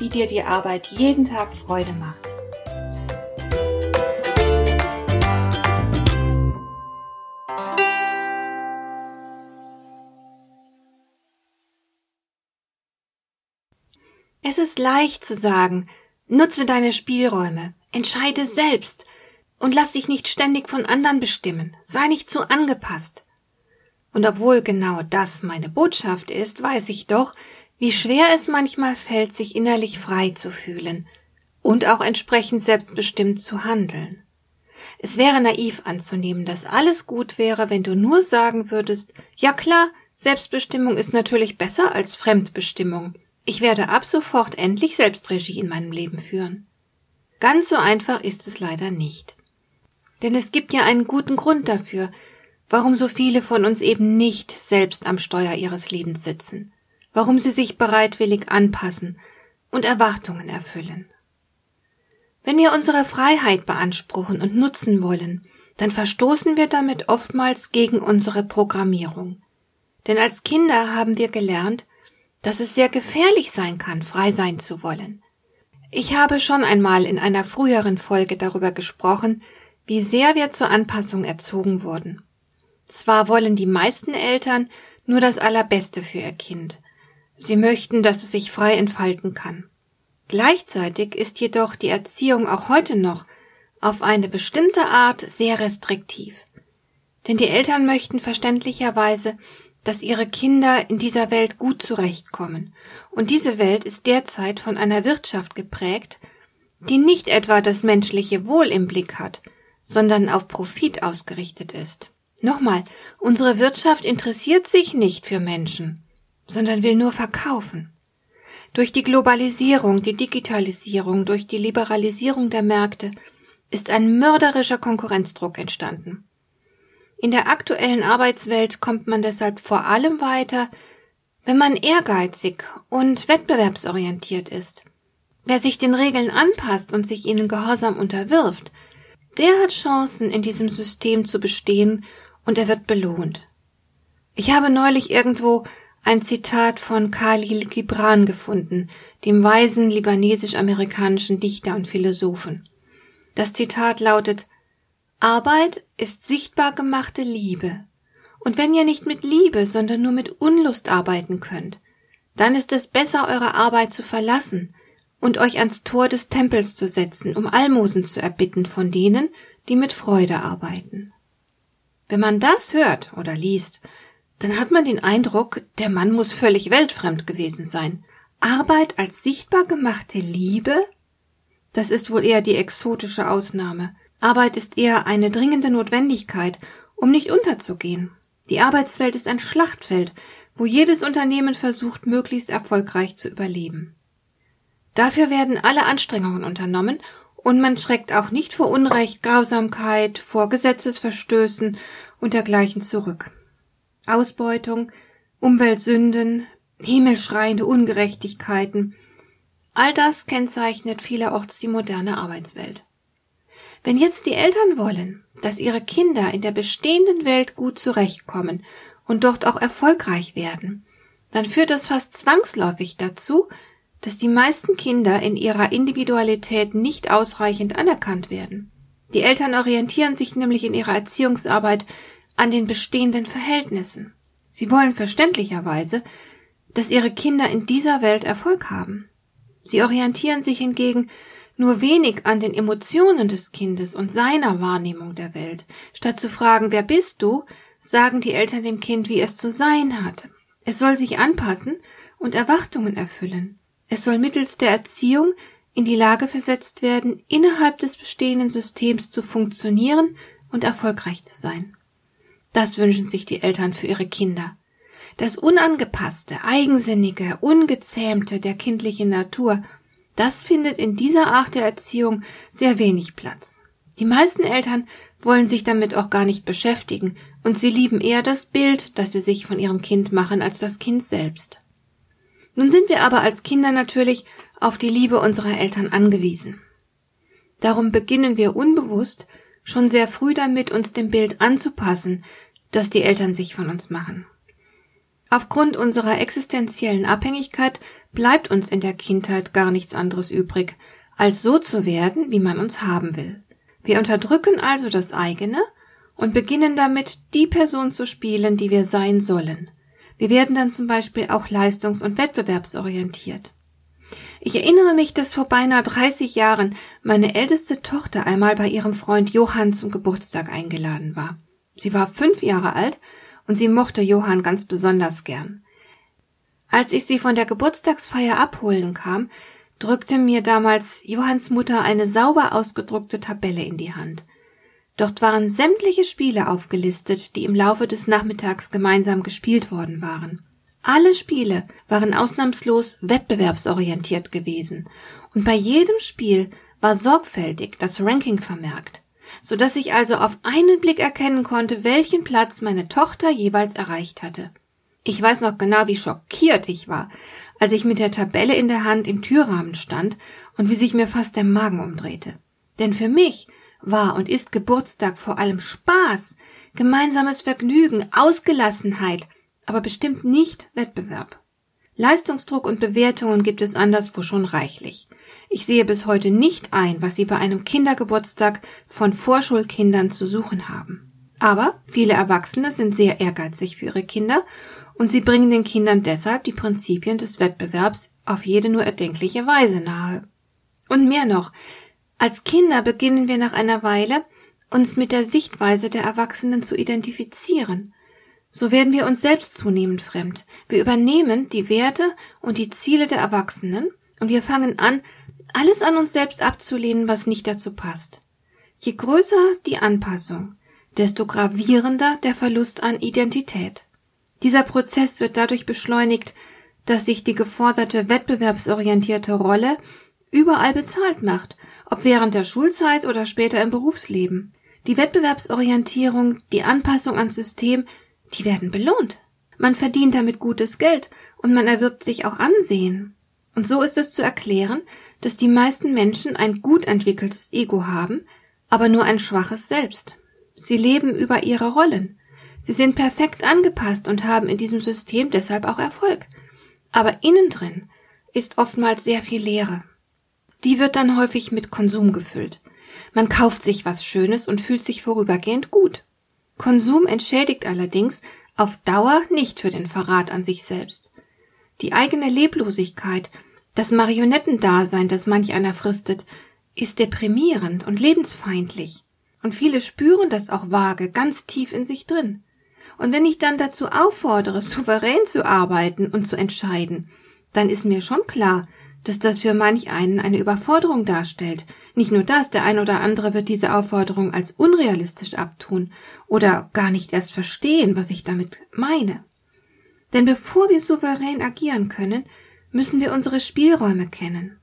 wie dir die Arbeit jeden Tag Freude macht. Es ist leicht zu sagen, nutze deine Spielräume, entscheide selbst und lass dich nicht ständig von anderen bestimmen, sei nicht zu angepasst. Und obwohl genau das meine Botschaft ist, weiß ich doch, wie schwer es manchmal fällt, sich innerlich frei zu fühlen und auch entsprechend selbstbestimmt zu handeln. Es wäre naiv anzunehmen, dass alles gut wäre, wenn du nur sagen würdest, ja klar, Selbstbestimmung ist natürlich besser als Fremdbestimmung. Ich werde ab sofort endlich Selbstregie in meinem Leben führen. Ganz so einfach ist es leider nicht. Denn es gibt ja einen guten Grund dafür, warum so viele von uns eben nicht selbst am Steuer ihres Lebens sitzen warum sie sich bereitwillig anpassen und Erwartungen erfüllen. Wenn wir unsere Freiheit beanspruchen und nutzen wollen, dann verstoßen wir damit oftmals gegen unsere Programmierung. Denn als Kinder haben wir gelernt, dass es sehr gefährlich sein kann, frei sein zu wollen. Ich habe schon einmal in einer früheren Folge darüber gesprochen, wie sehr wir zur Anpassung erzogen wurden. Zwar wollen die meisten Eltern nur das Allerbeste für ihr Kind, Sie möchten, dass es sich frei entfalten kann. Gleichzeitig ist jedoch die Erziehung auch heute noch auf eine bestimmte Art sehr restriktiv. Denn die Eltern möchten verständlicherweise, dass ihre Kinder in dieser Welt gut zurechtkommen. Und diese Welt ist derzeit von einer Wirtschaft geprägt, die nicht etwa das menschliche Wohl im Blick hat, sondern auf Profit ausgerichtet ist. Nochmal, unsere Wirtschaft interessiert sich nicht für Menschen sondern will nur verkaufen. Durch die Globalisierung, die Digitalisierung, durch die Liberalisierung der Märkte ist ein mörderischer Konkurrenzdruck entstanden. In der aktuellen Arbeitswelt kommt man deshalb vor allem weiter, wenn man ehrgeizig und wettbewerbsorientiert ist. Wer sich den Regeln anpasst und sich ihnen gehorsam unterwirft, der hat Chancen, in diesem System zu bestehen und er wird belohnt. Ich habe neulich irgendwo ein Zitat von Khalil Gibran gefunden, dem weisen libanesisch-amerikanischen Dichter und Philosophen. Das Zitat lautet Arbeit ist sichtbar gemachte Liebe. Und wenn ihr nicht mit Liebe, sondern nur mit Unlust arbeiten könnt, dann ist es besser, eure Arbeit zu verlassen und euch ans Tor des Tempels zu setzen, um Almosen zu erbitten von denen, die mit Freude arbeiten. Wenn man das hört oder liest, dann hat man den Eindruck, der Mann muss völlig weltfremd gewesen sein. Arbeit als sichtbar gemachte Liebe? Das ist wohl eher die exotische Ausnahme. Arbeit ist eher eine dringende Notwendigkeit, um nicht unterzugehen. Die Arbeitswelt ist ein Schlachtfeld, wo jedes Unternehmen versucht, möglichst erfolgreich zu überleben. Dafür werden alle Anstrengungen unternommen, und man schreckt auch nicht vor Unrecht, Grausamkeit, vor Gesetzesverstößen und dergleichen zurück. Ausbeutung, Umweltsünden, himmelschreiende Ungerechtigkeiten. All das kennzeichnet vielerorts die moderne Arbeitswelt. Wenn jetzt die Eltern wollen, dass ihre Kinder in der bestehenden Welt gut zurechtkommen und dort auch erfolgreich werden, dann führt das fast zwangsläufig dazu, dass die meisten Kinder in ihrer Individualität nicht ausreichend anerkannt werden. Die Eltern orientieren sich nämlich in ihrer Erziehungsarbeit an den bestehenden Verhältnissen. Sie wollen verständlicherweise, dass ihre Kinder in dieser Welt Erfolg haben. Sie orientieren sich hingegen nur wenig an den Emotionen des Kindes und seiner Wahrnehmung der Welt. Statt zu fragen, wer bist du, sagen die Eltern dem Kind, wie es zu sein hat. Es soll sich anpassen und Erwartungen erfüllen. Es soll mittels der Erziehung in die Lage versetzt werden, innerhalb des bestehenden Systems zu funktionieren und erfolgreich zu sein. Das wünschen sich die Eltern für ihre Kinder. Das Unangepasste, Eigensinnige, Ungezähmte der kindlichen Natur, Das findet in dieser Art der Erziehung sehr wenig Platz. Die meisten Eltern wollen sich damit auch gar nicht beschäftigen und sie lieben eher das Bild, das sie sich von ihrem Kind machen, als das Kind selbst. Nun sind wir aber als Kinder natürlich auf die Liebe unserer Eltern angewiesen. Darum beginnen wir unbewusst schon sehr früh damit, uns dem Bild anzupassen, das die Eltern sich von uns machen. Aufgrund unserer existenziellen Abhängigkeit bleibt uns in der Kindheit gar nichts anderes übrig, als so zu werden, wie man uns haben will. Wir unterdrücken also das eigene und beginnen damit, die Person zu spielen, die wir sein sollen. Wir werden dann zum Beispiel auch leistungs- und wettbewerbsorientiert. Ich erinnere mich, dass vor beinahe 30 Jahren meine älteste Tochter einmal bei ihrem Freund Johann zum Geburtstag eingeladen war. Sie war fünf Jahre alt und sie mochte Johann ganz besonders gern. Als ich sie von der Geburtstagsfeier abholen kam, drückte mir damals Johanns Mutter eine sauber ausgedruckte Tabelle in die Hand. Dort waren sämtliche Spiele aufgelistet, die im Laufe des Nachmittags gemeinsam gespielt worden waren. Alle Spiele waren ausnahmslos wettbewerbsorientiert gewesen, und bei jedem Spiel war sorgfältig das Ranking vermerkt, so dass ich also auf einen Blick erkennen konnte, welchen Platz meine Tochter jeweils erreicht hatte. Ich weiß noch genau, wie schockiert ich war, als ich mit der Tabelle in der Hand im Türrahmen stand und wie sich mir fast der Magen umdrehte. Denn für mich war und ist Geburtstag vor allem Spaß, gemeinsames Vergnügen, Ausgelassenheit, aber bestimmt nicht Wettbewerb. Leistungsdruck und Bewertungen gibt es anderswo schon reichlich. Ich sehe bis heute nicht ein, was Sie bei einem Kindergeburtstag von Vorschulkindern zu suchen haben. Aber viele Erwachsene sind sehr ehrgeizig für ihre Kinder und sie bringen den Kindern deshalb die Prinzipien des Wettbewerbs auf jede nur erdenkliche Weise nahe. Und mehr noch, als Kinder beginnen wir nach einer Weile, uns mit der Sichtweise der Erwachsenen zu identifizieren so werden wir uns selbst zunehmend fremd. Wir übernehmen die Werte und die Ziele der Erwachsenen und wir fangen an, alles an uns selbst abzulehnen, was nicht dazu passt. Je größer die Anpassung, desto gravierender der Verlust an Identität. Dieser Prozess wird dadurch beschleunigt, dass sich die geforderte wettbewerbsorientierte Rolle überall bezahlt macht, ob während der Schulzeit oder später im Berufsleben. Die Wettbewerbsorientierung, die Anpassung ans System die werden belohnt. Man verdient damit gutes Geld und man erwirbt sich auch Ansehen. Und so ist es zu erklären, dass die meisten Menschen ein gut entwickeltes Ego haben, aber nur ein schwaches Selbst. Sie leben über ihre Rollen. Sie sind perfekt angepasst und haben in diesem System deshalb auch Erfolg. Aber innen drin ist oftmals sehr viel Leere. Die wird dann häufig mit Konsum gefüllt. Man kauft sich was Schönes und fühlt sich vorübergehend gut. Konsum entschädigt allerdings auf Dauer nicht für den Verrat an sich selbst. Die eigene Leblosigkeit, das Marionettendasein, das manch einer fristet, ist deprimierend und lebensfeindlich. Und viele spüren das auch vage, ganz tief in sich drin. Und wenn ich dann dazu auffordere, souverän zu arbeiten und zu entscheiden, dann ist mir schon klar, dass das für manch einen eine Überforderung darstellt. Nicht nur das, der ein oder andere wird diese Aufforderung als unrealistisch abtun oder gar nicht erst verstehen, was ich damit meine. Denn bevor wir souverän agieren können, müssen wir unsere Spielräume kennen.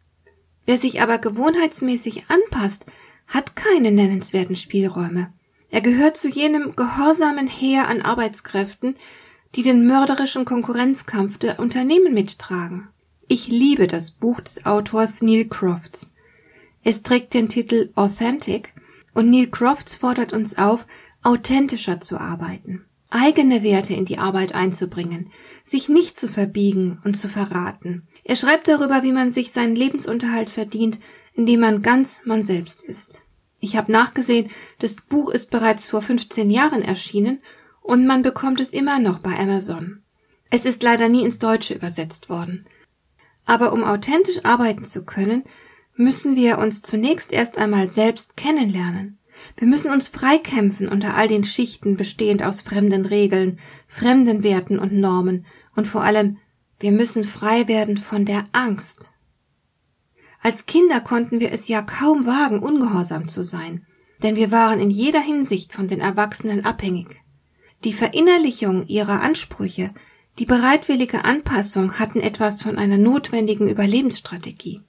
Wer sich aber gewohnheitsmäßig anpasst, hat keine nennenswerten Spielräume. Er gehört zu jenem gehorsamen Heer an Arbeitskräften, die den mörderischen Konkurrenzkampf der Unternehmen mittragen. Ich liebe das Buch des Autors Neil Crofts. Es trägt den Titel Authentic und Neil Crofts fordert uns auf, authentischer zu arbeiten, eigene Werte in die Arbeit einzubringen, sich nicht zu verbiegen und zu verraten. Er schreibt darüber, wie man sich seinen Lebensunterhalt verdient, indem man ganz man selbst ist. Ich habe nachgesehen, das Buch ist bereits vor 15 Jahren erschienen und man bekommt es immer noch bei Amazon. Es ist leider nie ins Deutsche übersetzt worden. Aber um authentisch arbeiten zu können, müssen wir uns zunächst erst einmal selbst kennenlernen. Wir müssen uns freikämpfen unter all den Schichten bestehend aus fremden Regeln, fremden Werten und Normen und vor allem wir müssen frei werden von der Angst. Als Kinder konnten wir es ja kaum wagen, ungehorsam zu sein, denn wir waren in jeder Hinsicht von den Erwachsenen abhängig. Die Verinnerlichung ihrer Ansprüche die bereitwillige Anpassung hatten etwas von einer notwendigen Überlebensstrategie.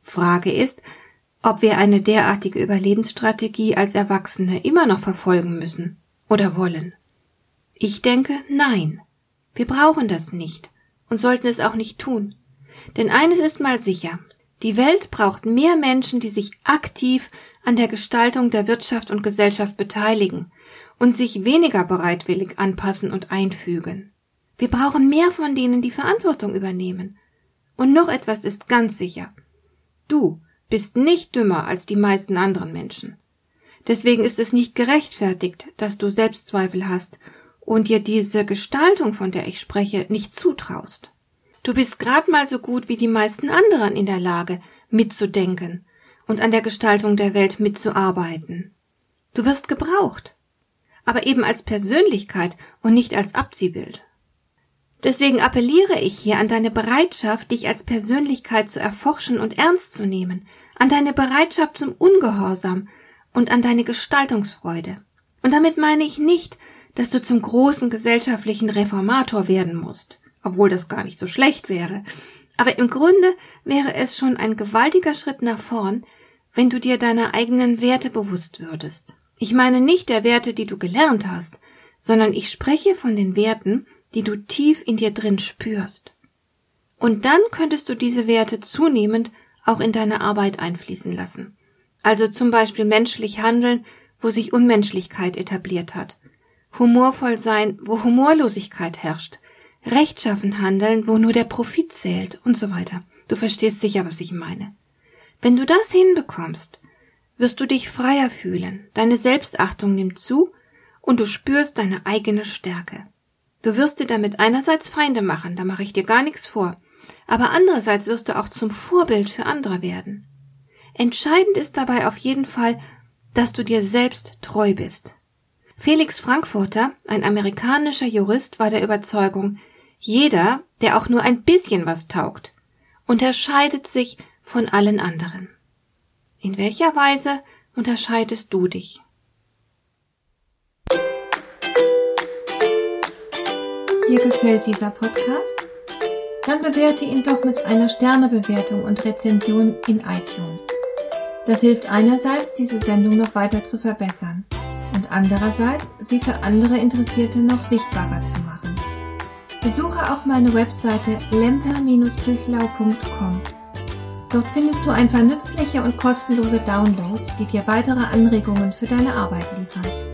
Frage ist, ob wir eine derartige Überlebensstrategie als Erwachsene immer noch verfolgen müssen oder wollen. Ich denke, nein. Wir brauchen das nicht und sollten es auch nicht tun. Denn eines ist mal sicher. Die Welt braucht mehr Menschen, die sich aktiv an der Gestaltung der Wirtschaft und Gesellschaft beteiligen und sich weniger bereitwillig anpassen und einfügen. Wir brauchen mehr von denen, die Verantwortung übernehmen. Und noch etwas ist ganz sicher. Du bist nicht dümmer als die meisten anderen Menschen. Deswegen ist es nicht gerechtfertigt, dass du Selbstzweifel hast und dir diese Gestaltung, von der ich spreche, nicht zutraust. Du bist grad mal so gut wie die meisten anderen in der Lage, mitzudenken und an der Gestaltung der Welt mitzuarbeiten. Du wirst gebraucht, aber eben als Persönlichkeit und nicht als Abziehbild. Deswegen appelliere ich hier an deine Bereitschaft, dich als Persönlichkeit zu erforschen und ernst zu nehmen, an deine Bereitschaft zum Ungehorsam und an deine Gestaltungsfreude. Und damit meine ich nicht, dass du zum großen gesellschaftlichen Reformator werden musst, obwohl das gar nicht so schlecht wäre. Aber im Grunde wäre es schon ein gewaltiger Schritt nach vorn, wenn du dir deiner eigenen Werte bewusst würdest. Ich meine nicht der Werte, die du gelernt hast, sondern ich spreche von den Werten, die du tief in dir drin spürst. Und dann könntest du diese Werte zunehmend auch in deine Arbeit einfließen lassen. Also zum Beispiel menschlich handeln, wo sich Unmenschlichkeit etabliert hat. Humorvoll sein, wo Humorlosigkeit herrscht. Rechtschaffen handeln, wo nur der Profit zählt und so weiter. Du verstehst sicher, was ich meine. Wenn du das hinbekommst, wirst du dich freier fühlen, deine Selbstachtung nimmt zu und du spürst deine eigene Stärke. Du wirst dir damit einerseits Feinde machen, da mache ich dir gar nichts vor, aber andererseits wirst du auch zum Vorbild für andere werden. Entscheidend ist dabei auf jeden Fall, dass du dir selbst treu bist. Felix Frankfurter, ein amerikanischer Jurist, war der Überzeugung, jeder, der auch nur ein bisschen was taugt, unterscheidet sich von allen anderen. In welcher Weise unterscheidest du dich? Dir gefällt dieser Podcast? Dann bewerte ihn doch mit einer Sternebewertung und Rezension in iTunes. Das hilft einerseits, diese Sendung noch weiter zu verbessern und andererseits, sie für andere Interessierte noch sichtbarer zu machen. Besuche auch meine Webseite lemper-büchlau.com. Dort findest du ein paar nützliche und kostenlose Downloads, die dir weitere Anregungen für deine Arbeit liefern.